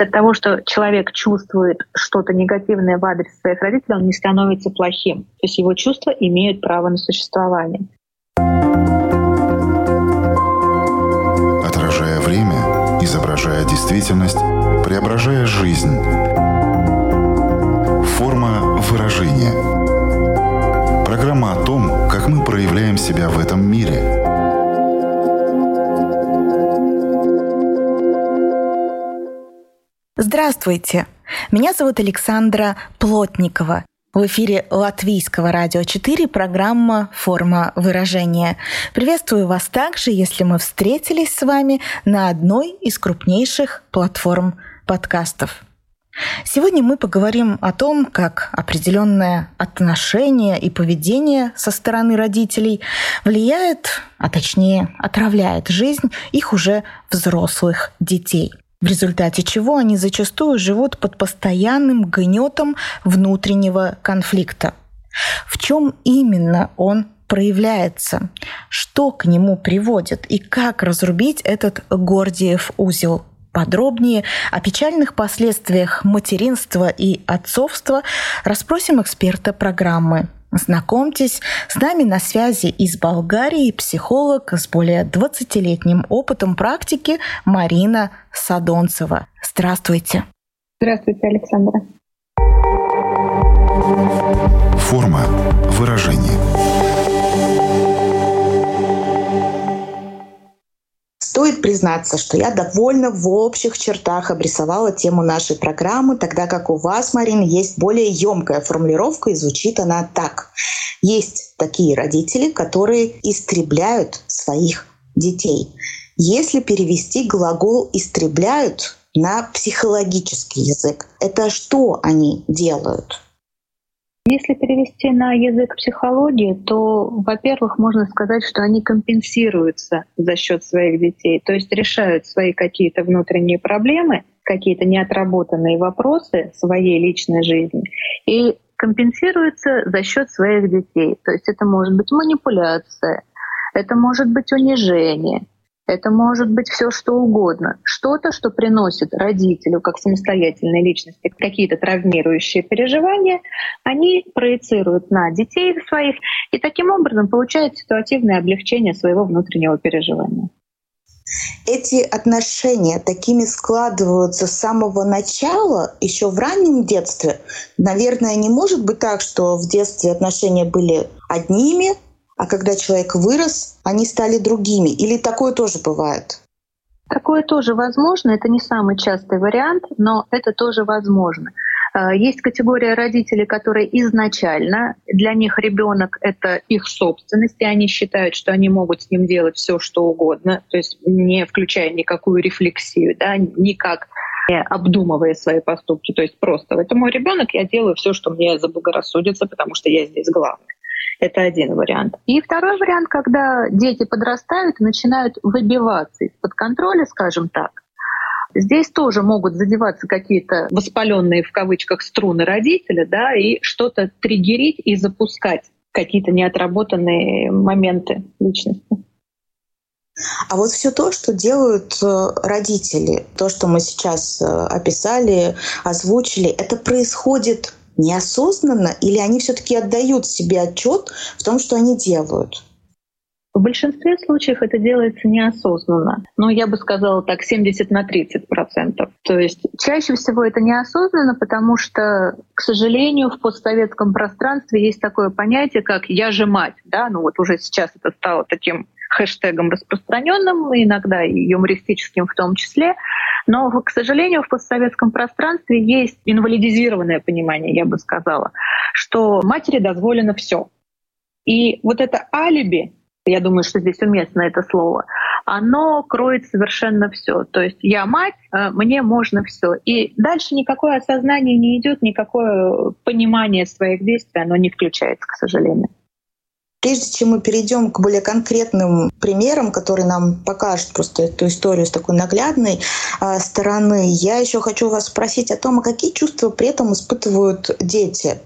От того, что человек чувствует что-то негативное в адрес своих родителей, он не становится плохим. То есть его чувства имеют право на существование. Отражая время, изображая действительность, преображая жизнь. Форма выражения. Программа о том, как мы проявляем себя в этом Здравствуйте! Меня зовут Александра Плотникова. В эфире Латвийского радио 4 программа «Форма выражения». Приветствую вас также, если мы встретились с вами на одной из крупнейших платформ подкастов. Сегодня мы поговорим о том, как определенное отношение и поведение со стороны родителей влияет, а точнее отравляет жизнь их уже взрослых детей – в результате чего они зачастую живут под постоянным гнетом внутреннего конфликта. В чем именно он проявляется, что к нему приводит и как разрубить этот Гордиев узел. Подробнее о печальных последствиях материнства и отцовства расспросим эксперта программы Знакомьтесь, с нами на связи из Болгарии психолог с более 20-летним опытом практики Марина Садонцева. Здравствуйте. Здравствуйте, Александра. Форма выражения. Стоит признаться, что я довольно в общих чертах обрисовала тему нашей программы, тогда как у вас, Марина, есть более емкая формулировка, и звучит она так. Есть такие родители, которые истребляют своих детей. Если перевести глагол «истребляют» на психологический язык, это что они делают? Если перевести на язык психологии, то, во-первых, можно сказать, что они компенсируются за счет своих детей, то есть решают свои какие-то внутренние проблемы, какие-то неотработанные вопросы своей личной жизни и компенсируются за счет своих детей. То есть это может быть манипуляция, это может быть унижение, это может быть все что угодно. Что-то, что приносит родителю, как самостоятельной личности, какие-то травмирующие переживания, они проецируют на детей своих и таким образом получают ситуативное облегчение своего внутреннего переживания. Эти отношения такими складываются с самого начала, еще в раннем детстве. Наверное, не может быть так, что в детстве отношения были одними, а когда человек вырос, они стали другими. Или такое тоже бывает? Такое тоже возможно. Это не самый частый вариант, но это тоже возможно. А, есть категория родителей, которые изначально для них ребенок это их собственность, и они считают, что они могут с ним делать все, что угодно, то есть не включая никакую рефлексию, да, никак не обдумывая свои поступки. То есть просто это мой ребенок, я делаю все, что мне заблагорассудится, потому что я здесь главный. Это один вариант. И второй вариант, когда дети подрастают и начинают выбиваться из-под контроля, скажем так. Здесь тоже могут задеваться какие-то воспаленные в кавычках струны родителя, да, и что-то триггерить и запускать какие-то неотработанные моменты личности. А вот все то, что делают э, родители, то, что мы сейчас э, описали, озвучили, это происходит неосознанно или они все-таки отдают себе отчет в том, что они делают? В большинстве случаев это делается неосознанно. Но я бы сказала так, 70 на 30 процентов. То есть чаще всего это неосознанно, потому что, к сожалению, в постсоветском пространстве есть такое понятие, как «я же мать». Да? Ну вот уже сейчас это стало таким хэштегом распространенным, иногда и юмористическим в том числе. Но, к сожалению, в постсоветском пространстве есть инвалидизированное понимание, я бы сказала, что матери дозволено все. И вот это алиби, я думаю, что здесь уместно это слово, оно кроет совершенно все. То есть я мать, э, мне можно все. И дальше никакое осознание не идет, никакое понимание своих действий, оно не включается, к сожалению. Прежде чем мы перейдем к более конкретным примерам, которые нам покажут просто эту историю с такой наглядной э, стороны, я еще хочу вас спросить о том, а какие чувства при этом испытывают дети?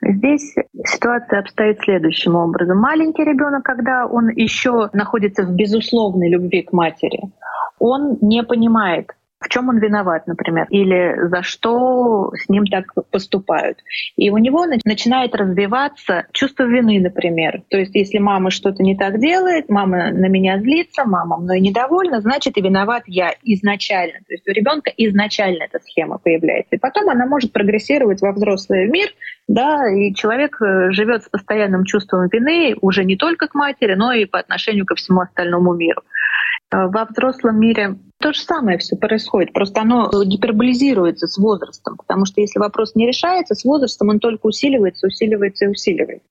Здесь ситуация обстоит следующим образом. Маленький ребенок, когда он еще находится в безусловной любви к матери, он не понимает, в чем он виноват, например, или за что с ним так поступают. И у него начинает развиваться чувство вины, например. То есть если мама что-то не так делает, мама на меня злится, мама мной недовольна, значит и виноват я изначально. То есть у ребенка изначально эта схема появляется. И потом она может прогрессировать во взрослый мир, да, и человек э, живет с постоянным чувством вины уже не только к матери, но и по отношению ко всему остальному миру. Э, во взрослом мире то же самое все происходит, просто оно гиперболизируется с возрастом, потому что если вопрос не решается, с возрастом он только усиливается, усиливается и усиливается.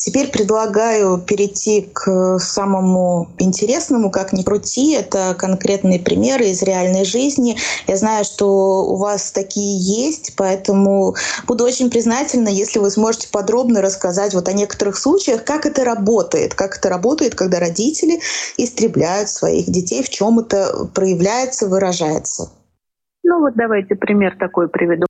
Теперь предлагаю перейти к самому интересному, как ни крути. Это конкретные примеры из реальной жизни. Я знаю, что у вас такие есть, поэтому буду очень признательна, если вы сможете подробно рассказать вот о некоторых случаях, как это работает, как это работает, когда родители истребляют своих детей, в чем это проявляется, выражается. Ну вот давайте пример такой приведу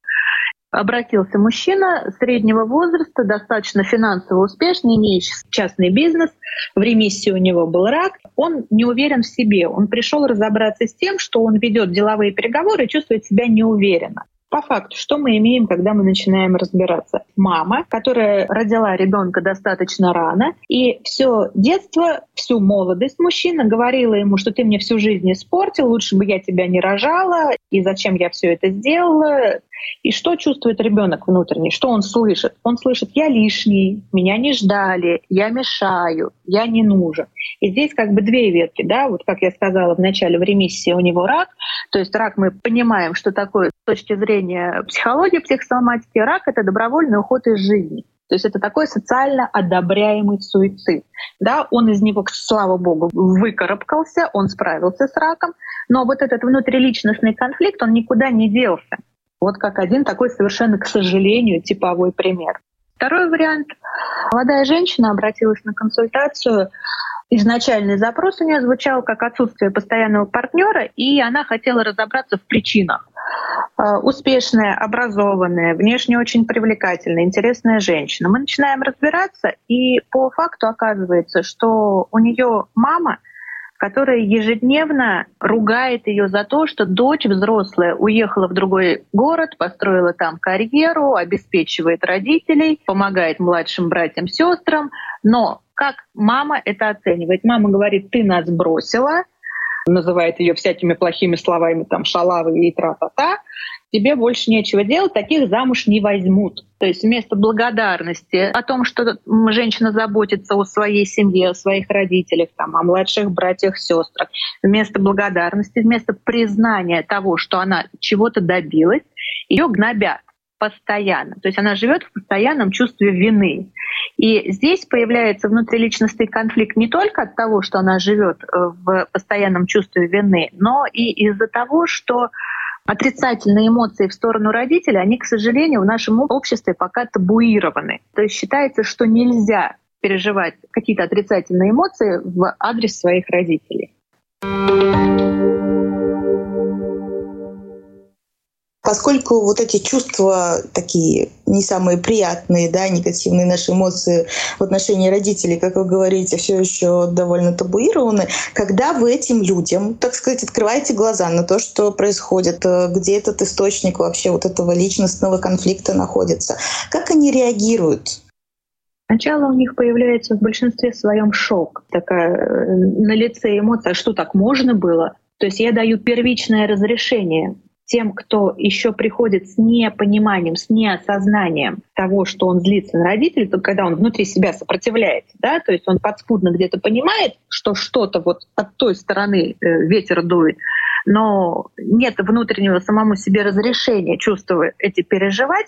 обратился мужчина среднего возраста, достаточно финансово успешный, имеющий частный бизнес. В ремиссии у него был рак. Он не уверен в себе. Он пришел разобраться с тем, что он ведет деловые переговоры и чувствует себя неуверенно. По факту, что мы имеем, когда мы начинаем разбираться? Мама, которая родила ребенка достаточно рано, и все детство, всю молодость мужчина говорила ему, что ты мне всю жизнь испортил, лучше бы я тебя не рожала, и зачем я все это сделала. И что чувствует ребенок внутренний? Что он слышит? Он слышит, я лишний, меня не ждали, я мешаю, я не нужен. И здесь как бы две ветки, да, вот как я сказала в начале, в ремиссии у него рак, то есть рак мы понимаем, что такое с точки зрения психологии, психосоматики, рак — это добровольный уход из жизни. То есть это такой социально одобряемый суицид. Да, он из него, слава богу, выкарабкался, он справился с раком, но вот этот внутриличностный конфликт, он никуда не делся. Вот как один такой совершенно, к сожалению, типовой пример. Второй вариант. Молодая женщина обратилась на консультацию изначальный запрос у нее звучал как отсутствие постоянного партнера, и она хотела разобраться в причинах. А, успешная, образованная, внешне очень привлекательная, интересная женщина. Мы начинаем разбираться, и по факту оказывается, что у нее мама которая ежедневно ругает ее за то, что дочь взрослая уехала в другой город, построила там карьеру, обеспечивает родителей, помогает младшим братьям, сестрам, но как мама это оценивает? Мама говорит, ты нас бросила, называет ее всякими плохими словами, там, шалавы и тра-та-та, тебе больше нечего делать, таких замуж не возьмут. То есть вместо благодарности о том, что женщина заботится о своей семье, о своих родителях, там, о младших братьях, сестрах, вместо благодарности, вместо признания того, что она чего-то добилась, ее гнобят постоянно. То есть она живет в постоянном чувстве вины. И здесь появляется внутриличностный конфликт не только от того, что она живет э, в постоянном чувстве вины, но и из-за того, что отрицательные эмоции в сторону родителей, они, к сожалению, в нашем обществе пока табуированы. То есть считается, что нельзя переживать какие-то отрицательные эмоции в адрес своих родителей. Поскольку вот эти чувства такие не самые приятные, да, негативные наши эмоции в отношении родителей, как вы говорите, все еще довольно табуированы, когда вы этим людям, так сказать, открываете глаза на то, что происходит, э, где этот источник вообще вот этого личностного конфликта находится, как они реагируют? Сначала у них появляется в большинстве своем шок, такая э, на лице эмоция, что так можно было. То есть я даю первичное разрешение тем, кто еще приходит с непониманием, с неосознанием того, что он злится на родителей, то когда он внутри себя сопротивляется, да, то есть он подспудно где-то понимает, что что-то вот от той стороны э, ветер дует, но нет внутреннего самому себе разрешения чувствовать эти переживать,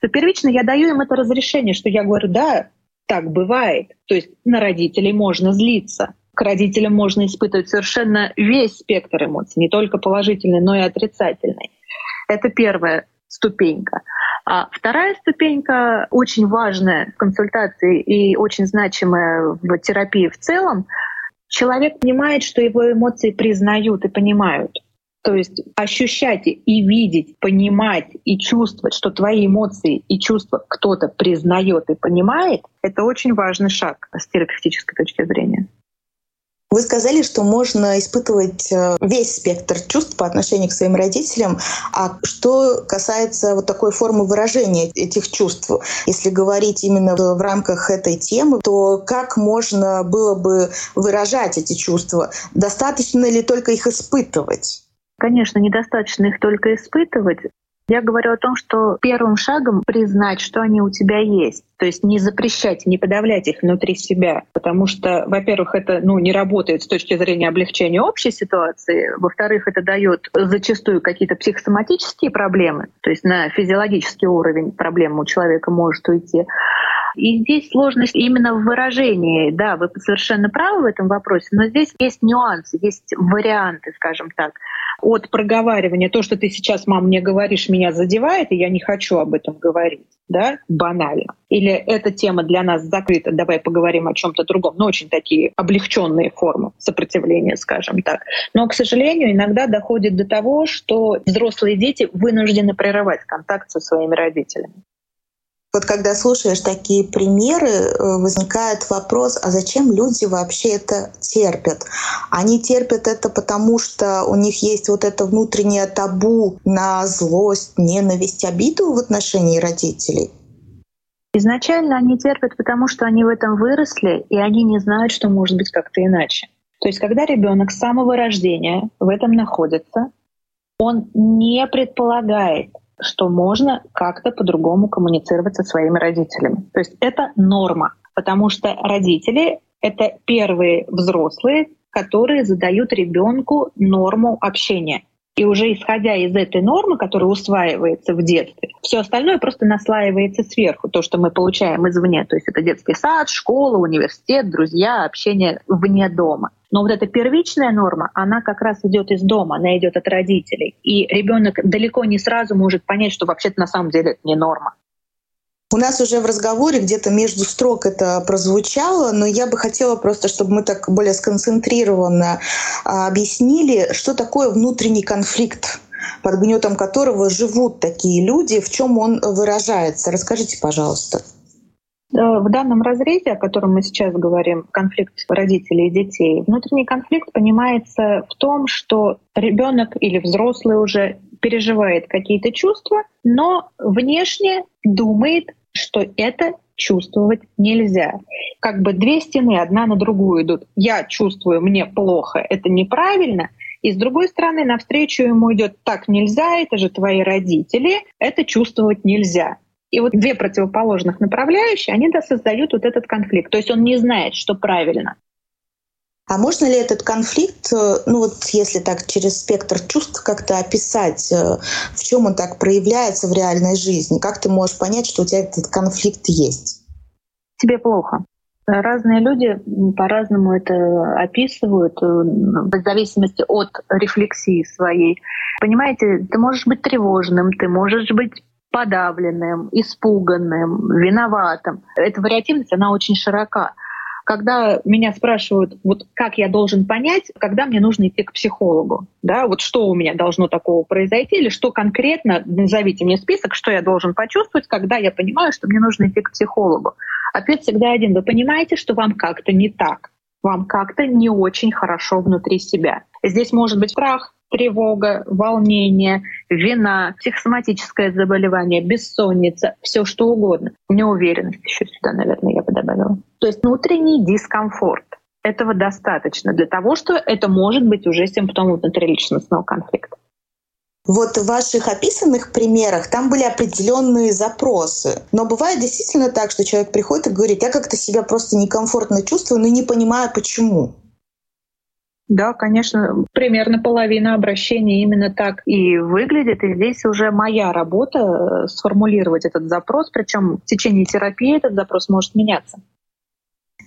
то первично я даю им это разрешение, что я говорю, да, так бывает. То есть на родителей можно злиться, к родителям можно испытывать совершенно весь спектр эмоций, не только положительный, но и отрицательный. Это первая ступенька. А вторая ступенька, очень важная в консультации и очень значимая в терапии в целом, человек понимает, что его эмоции признают и понимают. То есть ощущать и видеть, понимать и чувствовать, что твои эмоции и чувства кто-то признает и понимает, это очень важный шаг с терапевтической точки зрения. Вы сказали, что можно испытывать э, весь спектр чувств по отношению к своим родителям. А что касается вот такой формы выражения этих чувств, если говорить именно в рамках этой темы, то как можно было бы выражать эти чувства? Достаточно ли только их испытывать? Конечно, недостаточно их только испытывать. Я говорю о том, что первым шагом признать, что они у тебя есть. То есть не запрещать, не подавлять их внутри себя. Потому что, во-первых, это ну, не работает с точки зрения облегчения общей ситуации. Во-вторых, это дает зачастую какие-то психосоматические проблемы. То есть на физиологический уровень проблема у человека может уйти. И здесь сложность именно в выражении. Да, вы совершенно правы в этом вопросе, но здесь есть нюансы, есть варианты, скажем так от проговаривания, то, что ты сейчас, мам, мне говоришь, меня задевает, и я не хочу об этом говорить, да, банально. Или эта тема для нас закрыта, давай поговорим о чем-то другом. Ну, очень такие облегченные формы сопротивления, скажем так. Но, к сожалению, иногда доходит до того, что взрослые дети вынуждены прерывать контакт со своими родителями. Вот когда слушаешь такие примеры, э, возникает вопрос, а зачем люди вообще это терпят? Они терпят это потому, что у них есть вот это внутреннее табу на злость, ненависть, обиду в отношении родителей? Изначально они терпят, потому что они в этом выросли, и они не знают, что может быть как-то иначе. То есть, когда ребенок с самого рождения в этом находится, он не предполагает, что можно как-то по-другому коммуницировать со своими родителями. То есть это норма, потому что родители — это первые взрослые, которые задают ребенку норму общения. И уже исходя из этой нормы, которая усваивается в детстве, все остальное просто наслаивается сверху, то, что мы получаем извне. То есть это детский сад, школа, университет, друзья, общение вне дома. Но вот эта первичная норма, она как раз идет из дома, она идет от родителей. И ребенок далеко не сразу может понять, что вообще-то на самом деле это не норма. У нас уже в разговоре где-то между строк это прозвучало, но я бы хотела просто, чтобы мы так более сконцентрированно а, объяснили, что такое внутренний конфликт под гнетом которого живут такие люди, в чем он выражается. Расскажите, пожалуйста. В данном разрезе, о котором мы сейчас говорим, конфликт родителей и детей, внутренний конфликт понимается в том, что ребенок или взрослый уже переживает какие-то чувства, но внешне думает, что это чувствовать нельзя. Как бы две стены одна на другую идут. Я чувствую, мне плохо, это неправильно. И с другой стороны, навстречу ему идет так нельзя, это же твои родители, это чувствовать нельзя. И вот две противоположных направляющие, они да, создают вот этот конфликт. То есть он не знает, что правильно. А можно ли этот конфликт, э, ну вот если так через спектр чувств как-то описать, э, в чем он так проявляется в реальной жизни? Как ты можешь понять, что у тебя этот конфликт есть? Тебе плохо. Разные люди по-разному это описывают, э, в зависимости от рефлексии своей. Понимаете, ты можешь быть тревожным, ты можешь быть подавленным, испуганным, виноватым. Эта вариативность, она очень широка. Когда меня спрашивают, вот как я должен понять, когда мне нужно идти к психологу, да, вот что у меня должно такого произойти, или что конкретно, назовите мне список, что я должен почувствовать, когда я понимаю, что мне нужно идти к психологу. Ответ всегда один. Вы понимаете, что вам как-то не так, вам как-то не очень хорошо внутри себя. Здесь может быть страх, тревога, волнение, вина, психосоматическое заболевание, бессонница, все что угодно. Неуверенность еще сюда, наверное, я бы добавила. То есть внутренний дискомфорт. Этого достаточно для того, что это может быть уже симптомом внутриличностного конфликта. Вот в ваших описанных примерах там были определенные запросы. Но бывает действительно так, что человек приходит и говорит, я как-то себя просто некомфортно чувствую, но не понимаю почему. Да, конечно, примерно половина обращений именно так и выглядит. И здесь уже моя работа э, сформулировать этот запрос, причем в течение терапии этот запрос может меняться.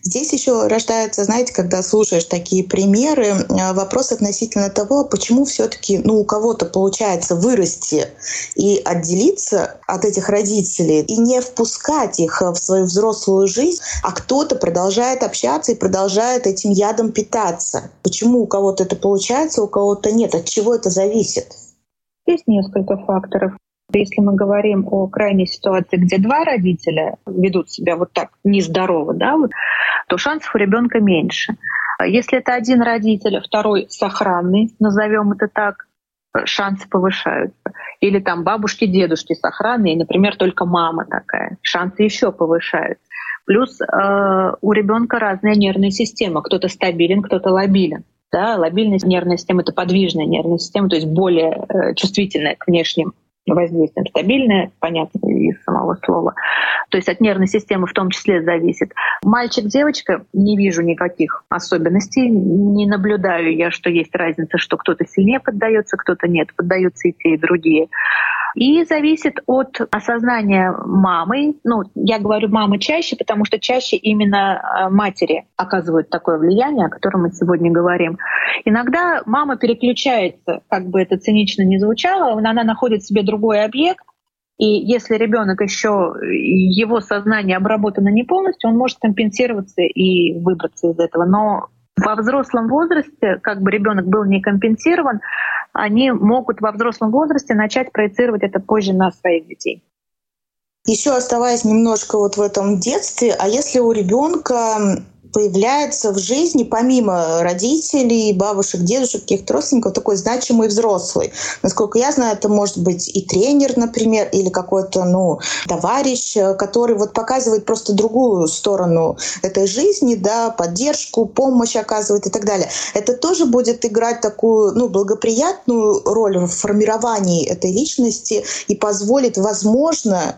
Здесь еще рождается, знаете, когда слушаешь такие примеры, э, вопрос относительно того, почему все-таки ну, у кого-то получается вырасти и отделиться от этих родителей и не впускать их в свою взрослую жизнь, а кто-то продолжает общаться и продолжает этим ядом питаться. Почему у кого-то это получается, у кого-то нет? От чего это зависит? Есть несколько факторов. Если мы говорим о крайней ситуации, где два родителя ведут себя вот так нездорово, да, вот, то шансов у ребенка меньше. Если это один родитель, второй сохранный, назовем это так, шансы повышаются. Или там бабушки, дедушки сохранные, например, только мама такая, шансы еще повышаются. Плюс э, у ребенка разная нервная система. Кто-то стабилен, кто-то лобилен. Да, лобильная нервная система — это подвижная нервная система, то есть более э, чувствительная к внешним воздействием. Стабильная, понятно, из самого слова. То есть от нервной системы в том числе зависит. Мальчик-девочка, не вижу никаких особенностей. Не наблюдаю я, что есть разница, что кто-то сильнее поддается, кто-то нет. Поддаются и те, и другие. И зависит от осознания мамы. Ну, я говорю мамы чаще, потому что чаще именно э, матери оказывают такое влияние, о котором мы сегодня говорим. Иногда мама переключается, как бы это цинично не звучало, она находит себе другой объект, и если ребенок еще, его сознание обработано не полностью, он может компенсироваться и выбраться из этого. Но во взрослом возрасте, как бы ребенок был не компенсирован, они могут во взрослом возрасте начать проецировать это позже на своих детей. Еще оставаясь немножко вот в этом детстве, а если у ребенка появляется в жизни, помимо родителей, бабушек, дедушек, каких-то родственников, такой значимый взрослый. Насколько я знаю, это может быть и тренер, например, или какой-то, ну, товарищ, который вот показывает просто другую сторону этой жизни, да, поддержку, помощь оказывает и так далее. Это тоже будет играть такую, ну, благоприятную роль в формировании этой личности и позволит, возможно,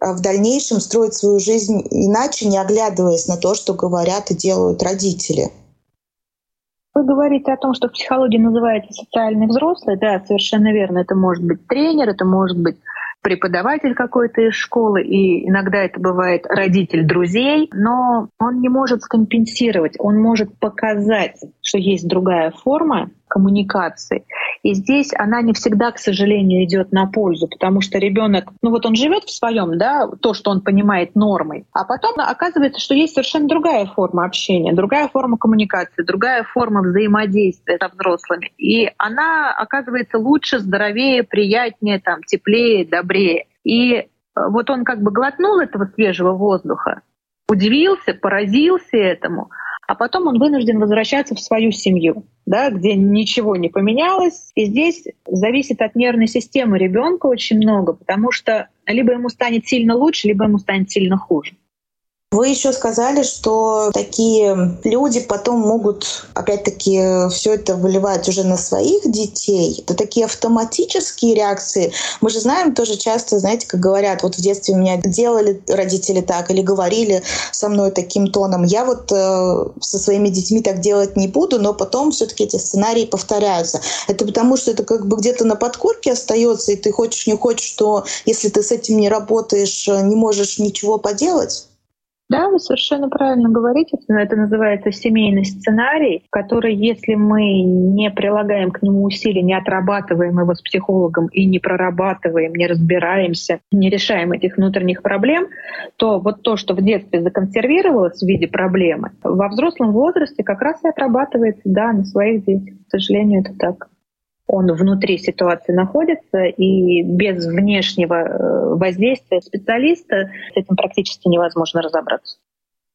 в дальнейшем строить свою жизнь иначе, не оглядываясь на то, что говорят и делают родители. Вы говорите о том, что в психологии называется социальный взрослый. Да, совершенно верно. Это может быть тренер, это может быть преподаватель какой-то из школы, и иногда это бывает родитель друзей, но он не может скомпенсировать, он может показать, что есть другая форма коммуникации. И здесь она не всегда, к сожалению, идет на пользу, потому что ребенок, ну вот он живет в своем, да, то, что он понимает нормой, а потом оказывается, что есть совершенно другая форма общения, другая форма коммуникации, другая форма взаимодействия со взрослыми. И она оказывается лучше, здоровее, приятнее, там, теплее, добрее. И э, вот он как бы глотнул этого свежего воздуха, удивился, поразился этому, а потом он вынужден возвращаться в свою семью, да, где ничего не поменялось. И здесь зависит от нервной системы ребенка очень много, потому что либо ему станет сильно лучше, либо ему станет сильно хуже. Вы еще сказали, что такие люди потом могут, опять-таки, все это выливать уже на своих детей. Это такие автоматические реакции. Мы же знаем тоже часто, знаете, как говорят, вот в детстве меня делали родители так или говорили со мной таким тоном. Я вот э, со своими детьми так делать не буду, но потом все-таки эти сценарии повторяются. Это потому, что это как бы где-то на подкорке остается, и ты хочешь не хочешь, что если ты с этим не работаешь, не можешь ничего поделать. Да, вы совершенно правильно говорите. Это называется семейный сценарий, который, если мы не прилагаем к нему усилий, не отрабатываем его с психологом и не прорабатываем, не разбираемся, не решаем этих внутренних проблем, то вот то, что в детстве законсервировалось в виде проблемы, во взрослом возрасте как раз и отрабатывается, да, на своих детях. К сожалению, это так он внутри ситуации находится, и без внешнего э, воздействия специалиста с этим практически невозможно разобраться.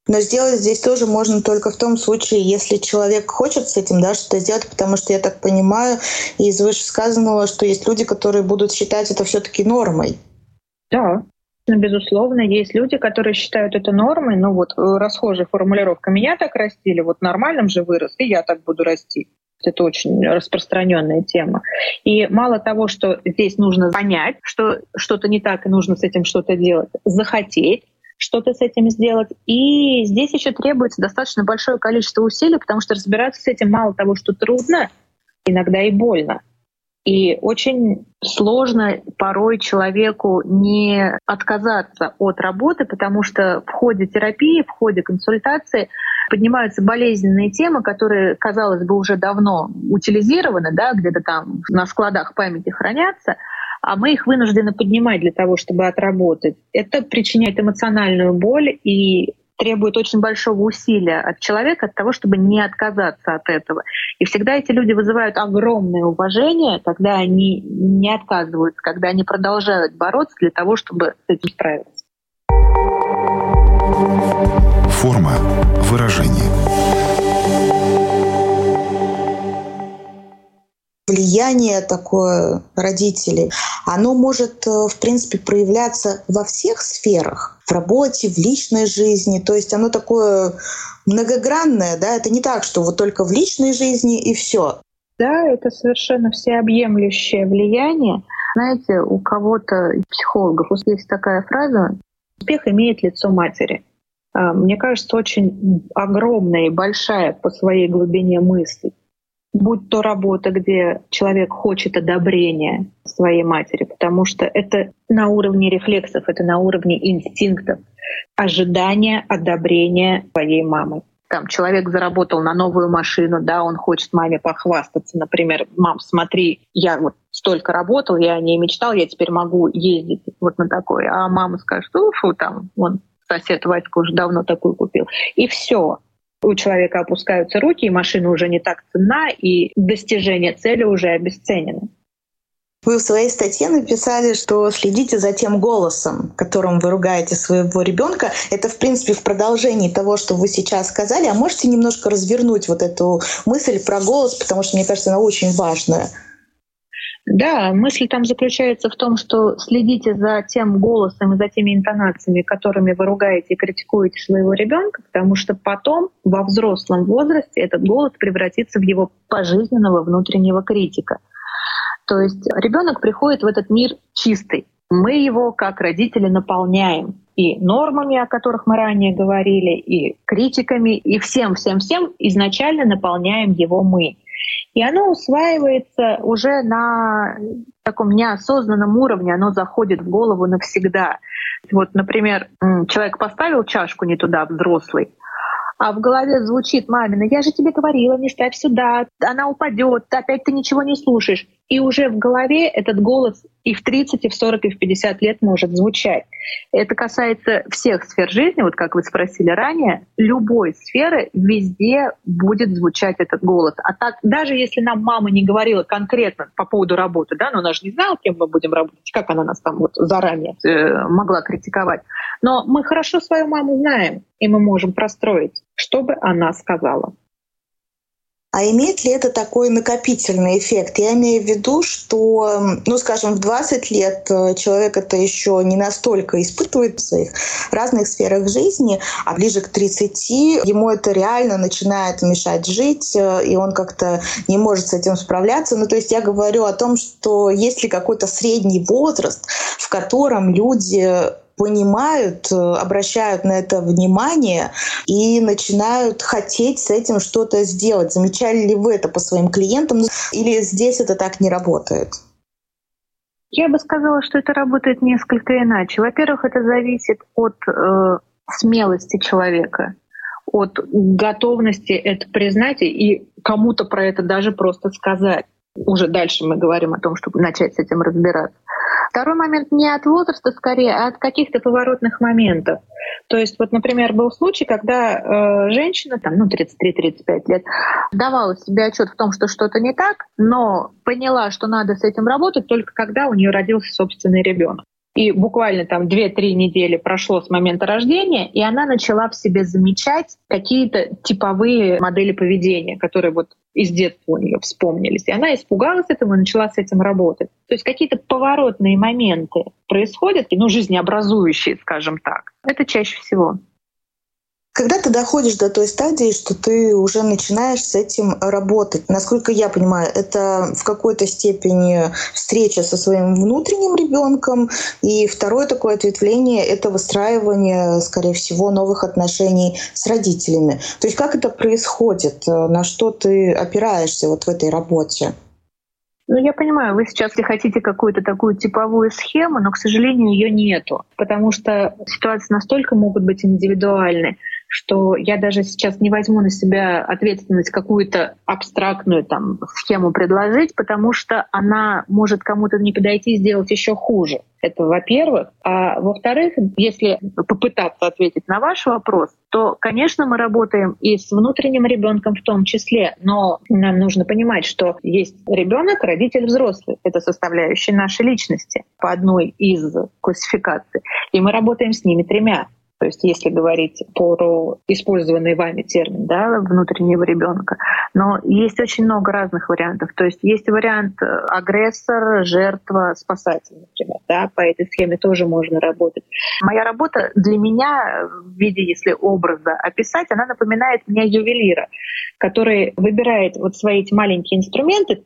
Но сделать здесь тоже можно только в том случае, если человек хочет с этим да, что-то сделать, потому что я так понимаю из вышесказанного, что есть люди, которые будут считать это все-таки нормой. Да, Безусловно, есть люди, которые считают это нормой. Ну вот э, расхожая формулировка «меня так растили», вот нормальным же вырос, и я так буду расти. Это очень распространенная тема. И мало того, что здесь нужно понять, что что-то не так и нужно с этим что-то делать, захотеть что-то с этим сделать. И здесь еще требуется достаточно большое количество усилий, потому что разбираться с этим мало того, что трудно, иногда и больно. И очень сложно порой человеку не отказаться от работы, потому что в ходе терапии, в ходе консультации поднимаются болезненные темы, которые, казалось бы, уже давно утилизированы, да, где-то там на складах памяти хранятся, а мы их вынуждены поднимать для того, чтобы отработать. Это причиняет эмоциональную боль и требует очень большого усилия от человека, от того, чтобы не отказаться от этого. И всегда эти люди вызывают огромное уважение, когда они не отказываются, когда они продолжают бороться для того, чтобы с этим справиться. Форма – выражение. влияние такое родителей, оно может, э, в принципе, проявляться во всех сферах, в работе, в личной жизни. То есть оно такое многогранное, да, это не так, что вот только в личной жизни и все. Да, это совершенно всеобъемлющее влияние. Знаете, у кого-то психологов есть такая фраза «Успех имеет лицо матери». А, мне кажется, очень огромная и большая по своей глубине мысль. Будь то работа, где человек хочет одобрения своей матери, потому что это на уровне рефлексов, это на уровне инстинктов, ожидания одобрения своей мамы. Там человек заработал на новую машину, да, он хочет маме похвастаться, например, мам, смотри, я вот столько работал, я не мечтал, я теперь могу ездить вот на такой, а мама скажет, фу, там, вон сосед Вадька уже давно такую купил. И все у человека опускаются руки, и машина уже не так ценна, и достижение цели уже обесценено. Вы в своей статье написали, что следите за тем голосом, которым вы ругаете своего ребенка. Это, в принципе, в продолжении того, что вы сейчас сказали. А можете немножко развернуть вот эту мысль про голос, потому что, мне кажется, она очень важная. Да, мысль там заключается в том, что следите за тем голосом и за теми интонациями, которыми вы ругаете и критикуете своего ребенка, потому что потом во взрослом возрасте этот голос превратится в его пожизненного внутреннего критика. То есть ребенок приходит в этот мир чистый. Мы его, как родители, наполняем и нормами, о которых мы ранее говорили, и критиками, и всем-всем-всем изначально наполняем его мы. И оно усваивается уже на таком неосознанном уровне, оно заходит в голову навсегда. Вот, например, человек поставил чашку не туда, взрослый, а в голове звучит мамина, я же тебе говорила, не ставь сюда, она упадет, опять ты ничего не слушаешь. И уже в голове этот голос и в 30, и в 40, и в 50 лет может звучать. Это касается всех сфер жизни, вот как вы спросили ранее, любой сферы везде будет звучать этот голос. А так, даже если нам мама не говорила конкретно по поводу работы, да, но она же не знала, кем мы будем работать, как она нас там вот заранее э, могла критиковать. Но мы хорошо свою маму знаем, и мы можем простроить, что бы она сказала. А имеет ли это такой накопительный эффект? Я имею в виду, что, ну, скажем, в 20 лет э, человек это еще не настолько испытывает в своих разных сферах жизни, а ближе к 30 ему это реально начинает мешать жить, э, и он как-то не может с этим справляться. Ну, то есть я говорю о том, что есть ли какой-то средний возраст, в котором люди понимают, э, обращают на это внимание и начинают хотеть с этим что-то сделать. Замечали ли вы это по своим клиентам или здесь это так не работает? Я бы сказала, что это работает несколько иначе. Во-первых, это зависит от э, смелости человека, от готовности это признать и кому-то про это даже просто сказать. Уже дальше мы говорим о том, чтобы начать с этим разбираться. Второй момент не от возраста скорее, а от каких-то поворотных моментов. То есть, вот, например, был случай, когда э, женщина, там, ну, 33-35 лет, давала себе отчет в том, что что-то не так, но поняла, что надо с этим работать только когда у нее родился собственный ребенок. И буквально там 2-3 недели прошло с момента рождения, и она начала в себе замечать какие-то типовые модели поведения, которые вот из детства у нее вспомнились. И она испугалась этого и начала с этим работать. То есть какие-то поворотные моменты происходят, ну, жизнеобразующие, скажем так. Это чаще всего. Когда ты доходишь до той стадии, что ты уже начинаешь с этим работать, насколько я понимаю, это в какой-то степени встреча со своим внутренним ребенком, и второе такое ответвление — это выстраивание, скорее всего, новых отношений с родителями. То есть как это происходит, на что ты опираешься вот в этой работе? Ну, я понимаю, вы сейчас хотите какую-то такую типовую схему, но, к сожалению, ее нету, потому что ситуации настолько могут быть индивидуальны что я даже сейчас не возьму на себя ответственность какую-то абстрактную там схему предложить, потому что она может кому-то не подойти и сделать еще хуже. Это во-первых. А во-вторых, если попытаться ответить на ваш вопрос, то, конечно, мы работаем и с внутренним ребенком в том числе, но нам нужно понимать, что есть ребенок, родитель взрослый. Это составляющие нашей личности по одной из классификаций. И мы работаем с ними тремя. То есть если говорить про использованный вами термин да, внутреннего ребенка. Но есть очень много разных вариантов. То есть есть вариант э, агрессор, жертва, спасатель, например. Да, по этой схеме тоже можно работать. Моя работа для меня в виде, если образа описать, она напоминает мне ювелира, который выбирает вот свои эти маленькие инструменты,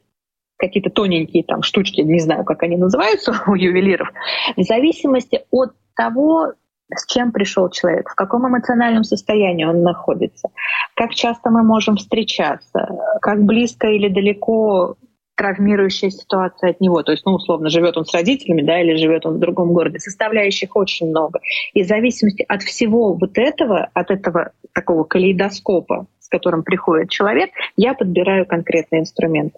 какие-то тоненькие там штучки, не знаю, как они называются у ювелиров, в зависимости от того, с чем пришел человек, в каком эмоциональном состоянии он находится, как часто мы можем встречаться, как близко или далеко травмирующая ситуация от него. То есть, ну, условно, живет он с родителями, да, или живет он в другом городе. Составляющих очень много. И в зависимости от всего вот этого, от этого такого калейдоскопа, с которым приходит человек, я подбираю конкретный инструмент.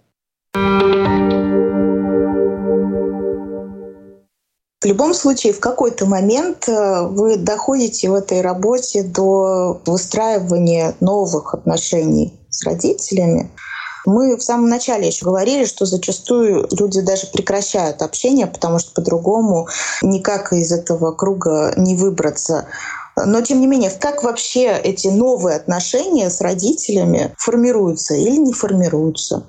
В любом случае, в какой-то момент э, вы доходите в этой работе до выстраивания новых отношений с родителями. Мы в самом начале еще говорили, что зачастую люди даже прекращают общение, потому что по-другому никак из этого круга не выбраться. Но тем не менее, как вообще эти новые отношения с родителями формируются или не формируются?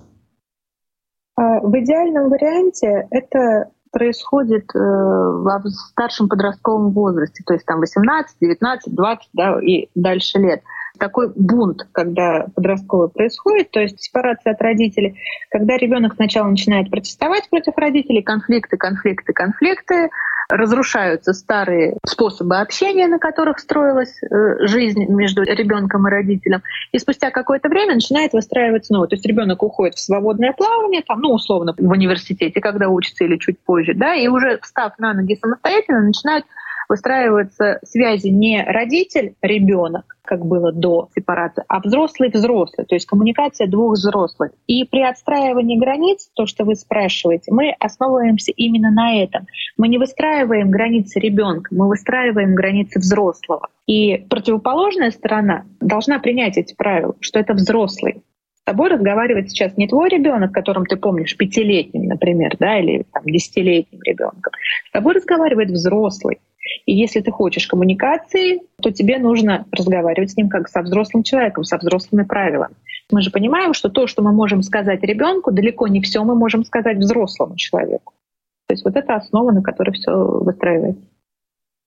А, в идеальном варианте это происходит э, в старшем подростковом возрасте, то есть там 18, 19, 20 да, и дальше лет. Такой бунт, когда подростковый происходит, то есть сепарация от родителей, когда ребенок сначала начинает протестовать против родителей, конфликты, конфликты, конфликты, разрушаются старые способы общения, на которых строилась э, жизнь между ребенком и родителем, и спустя какое-то время начинает выстраиваться новое. То есть ребенок уходит в свободное плавание, там, ну, условно, в университете, когда учится или чуть позже, да, и уже встав на ноги самостоятельно, начинают выстраиваются связи не родитель-ребенок, как было до сепарации, а взрослый-взрослый, то есть коммуникация двух взрослых. И при отстраивании границ, то, что вы спрашиваете, мы основываемся именно на этом. Мы не выстраиваем границы ребенка, мы выстраиваем границы взрослого. И противоположная сторона должна принять эти правила, что это взрослый. С тобой разговаривает сейчас не твой ребенок, которым ты помнишь, пятилетним, например, да, или десятилетним ребенком. С тобой разговаривает взрослый. И если ты хочешь коммуникации, то тебе нужно разговаривать с ним как со взрослым человеком, со взрослыми правилами. Мы же понимаем, что то, что мы можем сказать ребенку, далеко не все мы можем сказать взрослому человеку. То есть вот это основа, на которой все выстраивается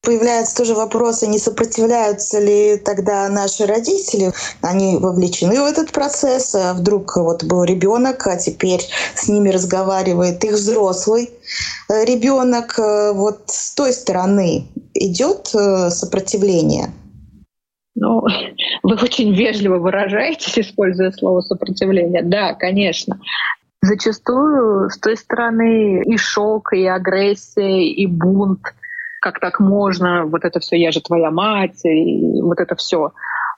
появляются тоже вопросы, не сопротивляются ли тогда наши родители, они вовлечены в этот процесс, а вдруг вот был ребенок, а теперь с ними разговаривает их взрослый ребенок. Э, вот с той стороны идет э, сопротивление. Ну, вы очень вежливо выражаетесь, используя слово сопротивление. Да, конечно. Зачастую с той стороны и шок, и агрессия, и бунт — как так можно, вот это все, я же твоя мать, и вот это все.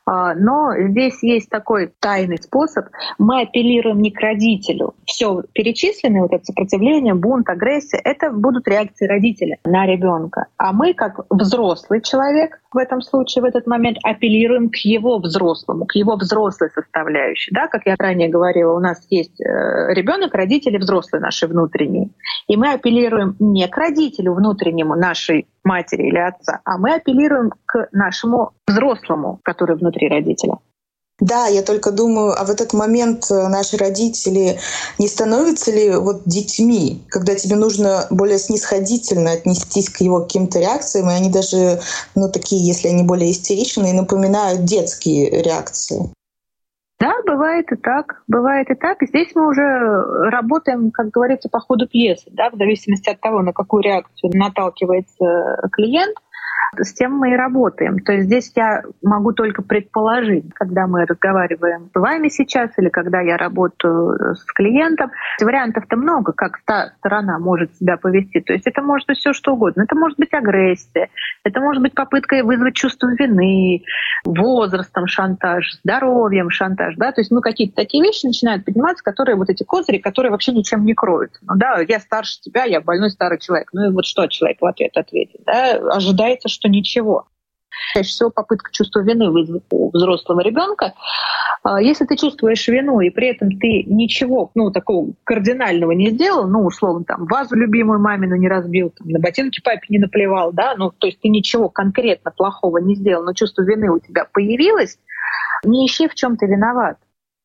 А, но здесь есть такой тайный способ. Мы апеллируем не к родителю. Все перечисленное, вот это сопротивление, бунт, агрессия, это будут реакции родителя на ребенка. А мы, как взрослый человек, в этом случае, в этот момент, апеллируем к его взрослому, к его взрослой составляющей. Да, как я ранее говорила, у нас есть э, ребенок, родители, взрослые наши внутренние. И мы апеллируем не к родителю внутреннему нашей матери или отца, а мы апеллируем к нашему взрослому, который внутри родителя. Да, я только думаю, а в этот момент э, наши родители не становятся ли вот детьми, когда тебе нужно более снисходительно отнестись к его каким-то реакциям, и они даже, ну, такие, если они более истеричные, напоминают детские реакции. Да, бывает и так, бывает и так. Здесь мы уже работаем, как говорится, по ходу пьесы, да, в зависимости от того, на какую реакцию наталкивается клиент с тем мы и работаем. То есть здесь я могу только предположить, когда мы разговариваем с вами сейчас или когда я работаю с клиентом. Вариантов-то много, как та сторона может себя повести. То есть это может быть все что угодно. Это может быть агрессия, это может быть попытка вызвать чувство вины, возрастом шантаж, здоровьем шантаж. Да? То есть ну, какие-то такие вещи начинают подниматься, которые вот эти козыри, которые вообще ничем не кроются. Ну да, я старше тебя, я больной старый человек. Ну и вот что человек в ответ ответит? Да? Ожидается, что ничего. Чаще всего попытка чувства вины у взрослого ребенка. А, если ты чувствуешь вину, и при этом ты ничего ну, такого кардинального не сделал, ну, условно, там, вазу любимую мамину не разбил, там, на ботинки папе не наплевал, да, ну, то есть ты ничего конкретно плохого не сделал, но чувство вины у тебя появилось, не ищи, в чем ты виноват.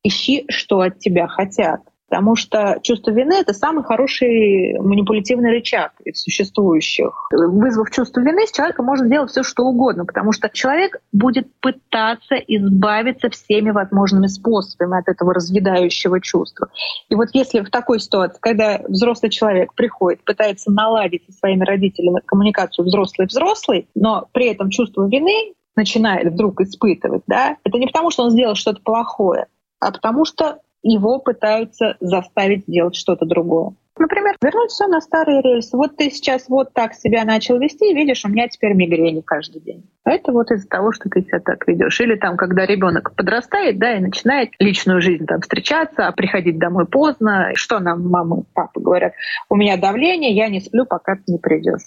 Ищи, что от тебя хотят. Потому что чувство вины — это самый хороший манипулятивный рычаг из существующих. Вызвав чувство вины, с человека можно сделать все, что угодно, потому что человек будет пытаться избавиться всеми возможными способами от этого разъедающего чувства. И вот если в такой ситуации, когда взрослый человек приходит, пытается наладить со своими родителями коммуникацию взрослый-взрослый, но при этом чувство вины начинает вдруг испытывать, да, это не потому, что он сделал что-то плохое, а потому что его пытаются заставить сделать что-то другое. Например, вернуть все на старые рельсы. Вот ты сейчас вот так себя начал вести, видишь, у меня теперь мигрени каждый день. Это вот из-за того, что ты себя так ведешь. Или там, когда ребенок подрастает, да, и начинает личную жизнь там встречаться, а приходить домой поздно. Что нам мама, папа говорят? У меня давление, я не сплю, пока ты не придешь.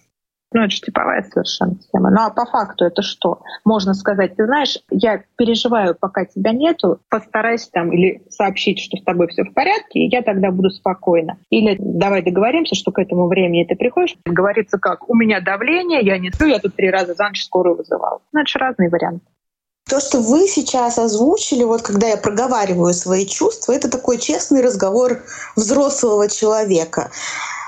Ну, это же типовая совершенно тема. Ну, а по факту это что? Можно сказать, ты знаешь, я переживаю, пока тебя нету, постарайся там или сообщить, что с тобой все в порядке, и я тогда буду спокойна. Или давай договоримся, что к этому времени ты приходишь. Говорится как, у меня давление, я не сплю, я тут три раза за ночь скорую вызывал. Ну, это же разные варианты. То, что вы сейчас озвучили, вот когда я проговариваю свои чувства, это такой честный разговор взрослого человека.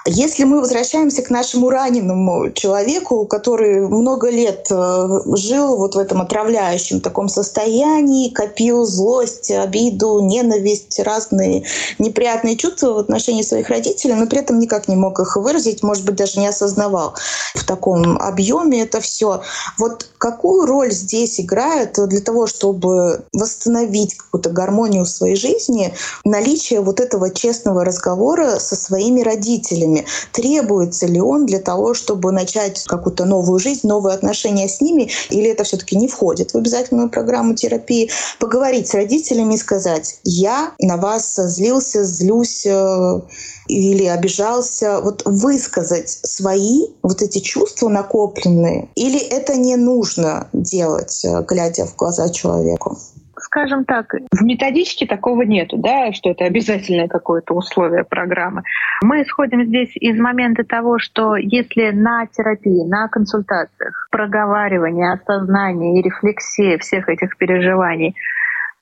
Если мы возвращаемся к нашему раненому человеку, который много лет э, жил вот в этом отравляющем таком состоянии, копил злость, обиду, ненависть, разные неприятные чувства в отношении своих родителей, но при этом никак не мог их выразить, может быть, даже не осознавал в таком объеме это все. Вот какую роль здесь играет для того, чтобы восстановить какую-то гармонию в своей жизни, наличие вот этого честного разговора со своими родителями? Ними. Требуется ли он для того, чтобы начать какую-то новую жизнь, новые отношения с ними, или это все-таки не входит в обязательную программу терапии? Поговорить с родителями и сказать, я на вас злился, злюсь э, или обижался, вот высказать свои вот эти чувства накопленные, или это не нужно делать, э, глядя в глаза человеку? Скажем так, в методичке такого нету, да, что это обязательное какое-то условие программы. Мы исходим здесь из момента того, что если на терапии, на консультациях проговаривание, осознание и рефлексия всех этих переживаний,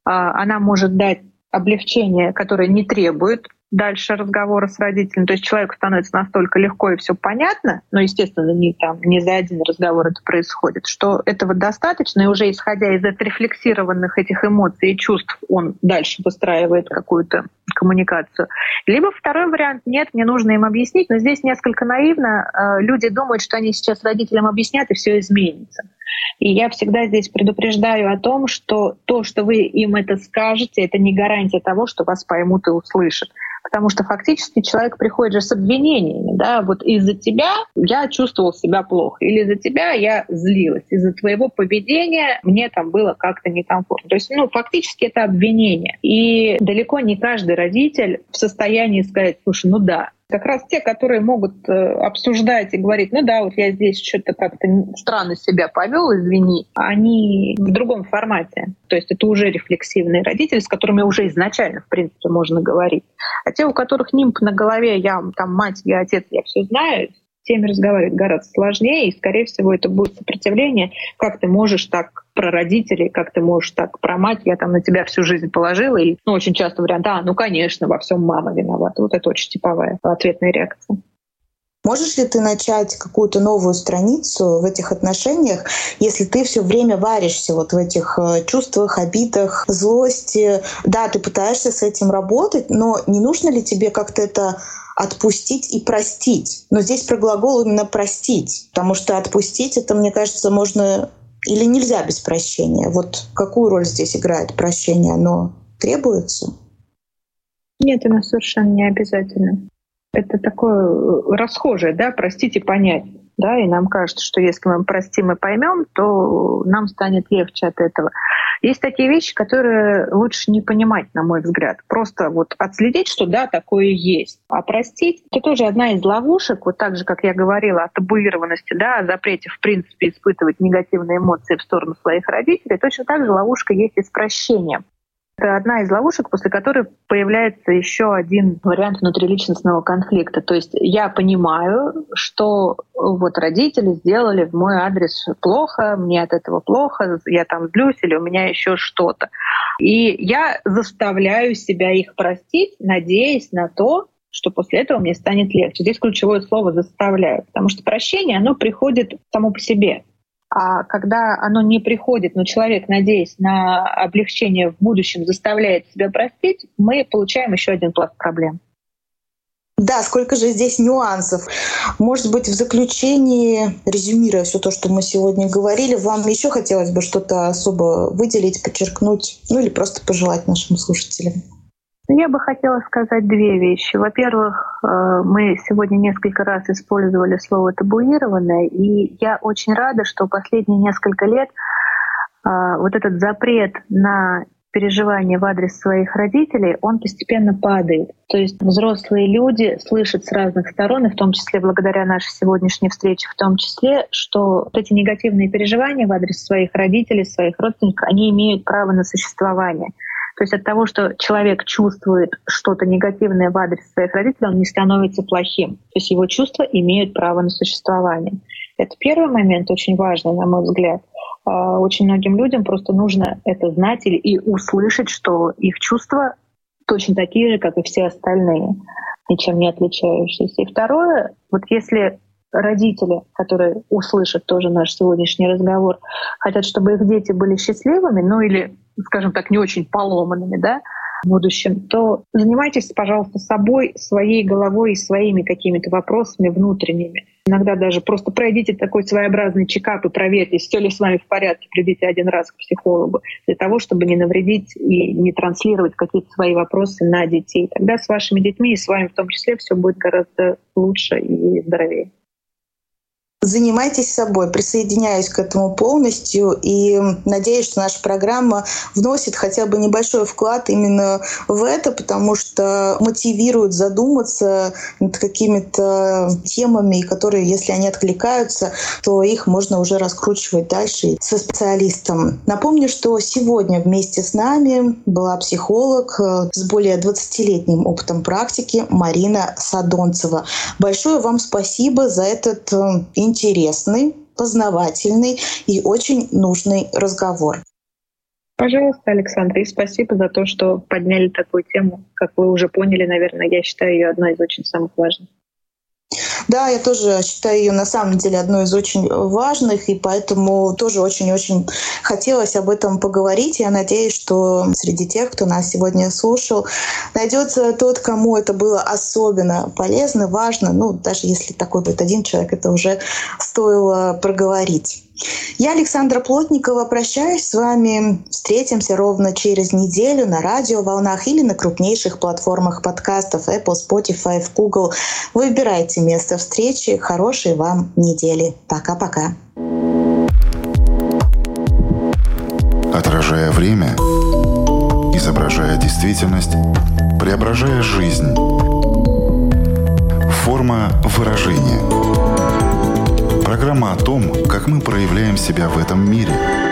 а, она может дать облегчение, которое не требует дальше разговора с родителем. То есть человеку становится настолько легко и все понятно, но, естественно, не, там, не за один разговор это происходит, что этого достаточно, и уже исходя из отрефлексированных этих эмоций и чувств, он дальше выстраивает какую-то коммуникацию. Либо второй вариант — нет, мне нужно им объяснить, но здесь несколько наивно. Э, люди думают, что они сейчас родителям объяснят, и все изменится. И я всегда здесь предупреждаю о том, что то, что вы им это скажете, это не гарантия того, что вас поймут и услышат. Потому что фактически человек приходит же с обвинениями, да, вот из-за тебя я чувствовал себя плохо, или из-за тебя я злилась, из-за твоего поведения мне там было как-то некомфортно. То есть, ну, фактически это обвинение. И далеко не каждый родитель в состоянии сказать, слушай, ну да, как раз те, которые могут э, обсуждать и говорить, ну да, вот я здесь что-то как-то странно себя повел, извини, они в другом формате. То есть это уже рефлексивные родители, с которыми уже изначально, в принципе, можно говорить. А те, у которых нимб на голове, я там мать, я отец, я все знаю, теми разговаривать гораздо сложнее, и, скорее всего, это будет сопротивление. Как ты можешь так про родителей, как ты можешь так про мать, я там на тебя всю жизнь положила, и ну, очень часто вариант, а, ну, конечно, во всем мама виновата. Вот это очень типовая ответная реакция. Можешь ли ты начать какую-то новую страницу в этих отношениях, если ты все время варишься вот в этих э, чувствах, обидах, злости? Да, ты пытаешься с этим работать, но не нужно ли тебе как-то это отпустить и простить. Но здесь про глагол именно простить, потому что отпустить это, мне кажется, можно или нельзя без прощения. Вот какую роль здесь играет прощение? Оно требуется? Нет, оно совершенно не обязательно. Это такое э, расхожее, да, простить и понять. Да, и нам кажется, что если мы простим и поймем, то нам станет легче от этого. Есть такие вещи, которые лучше не понимать, на мой взгляд. Просто вот отследить, что да, такое есть. А простить — это тоже одна из ловушек, вот так же, как я говорила о табуированности, да, о запрете, в принципе, испытывать негативные эмоции в сторону своих родителей, точно так же ловушка есть и с прощением. Это одна из ловушек, после которой появляется еще один вариант внутриличностного конфликта. То есть я понимаю, что вот родители сделали в мой адрес плохо, мне от этого плохо, я там злюсь или у меня еще что-то. И я заставляю себя их простить, надеясь на то, что после этого мне станет легче. Здесь ключевое слово «заставляю», потому что прощение, оно приходит само по себе. А когда оно не приходит, но человек, надеясь на облегчение в будущем, заставляет себя простить, мы получаем еще один пласт проблем. Да, сколько же здесь нюансов. Может быть, в заключении, резюмируя все то, что мы сегодня говорили, вам еще хотелось бы что-то особо выделить, подчеркнуть, ну или просто пожелать нашим слушателям? Я бы хотела сказать две вещи. Во-первых, э, мы сегодня несколько раз использовали слово табуированное, и я очень рада, что последние несколько лет э, вот этот запрет на переживания в адрес своих родителей, он постепенно падает. То есть взрослые люди слышат с разных сторон, и в том числе благодаря нашей сегодняшней встрече, в том числе, что вот эти негативные переживания в адрес своих родителей, своих родственников, они имеют право на существование. То есть от того, что человек чувствует что-то негативное в адрес своих родителей, он не становится плохим. То есть его чувства имеют право на существование. Это первый момент, очень важный, на мой взгляд. А, очень многим людям просто нужно это знать и услышать, что их чувства точно такие же, как и все остальные, ничем не отличающиеся. И второе, вот если родители, которые услышат тоже наш сегодняшний разговор, хотят, чтобы их дети были счастливыми, ну или скажем так, не очень поломанными, да, в будущем, то занимайтесь, пожалуйста, собой, своей головой и своими какими-то вопросами внутренними. Иногда даже просто пройдите такой своеобразный чекап и проверьте, все ли с вами в порядке, придите один раз к психологу, для того, чтобы не навредить и не транслировать какие-то свои вопросы на детей. Тогда с вашими детьми и с вами в том числе все будет гораздо лучше и здоровее. Занимайтесь собой, присоединяюсь к этому полностью и надеюсь, что наша программа вносит хотя бы небольшой вклад именно в это, потому что мотивирует задуматься над какими-то темами, которые, если они откликаются, то их можно уже раскручивать дальше со специалистом. Напомню, что сегодня вместе с нами была психолог э, с более 20-летним опытом практики Марина Садонцева. Большое вам спасибо за этот интересный познавательный и очень нужный разговор. Пожалуйста, Александр, и спасибо за то, что подняли такую тему. Как вы уже поняли, наверное, я считаю ее одной из очень самых важных. Да, я тоже считаю ее на самом деле одной из очень важных, и поэтому тоже очень-очень хотелось об этом поговорить. Я надеюсь, что среди тех, кто нас сегодня слушал, найдется тот, кому это было особенно полезно, важно. Ну, даже если такой будет один человек, это уже стоило проговорить. Я, Александра Плотникова, прощаюсь с вами. Встретимся ровно через неделю на радиоволнах или на крупнейших платформах подкастов Apple, Spotify, Google. Выбирайте место встречи. Хорошей вам недели. Пока-пока. Отражая время, изображая действительность, преображая жизнь. Форма выражения – Программа о том, как мы проявляем себя в этом мире –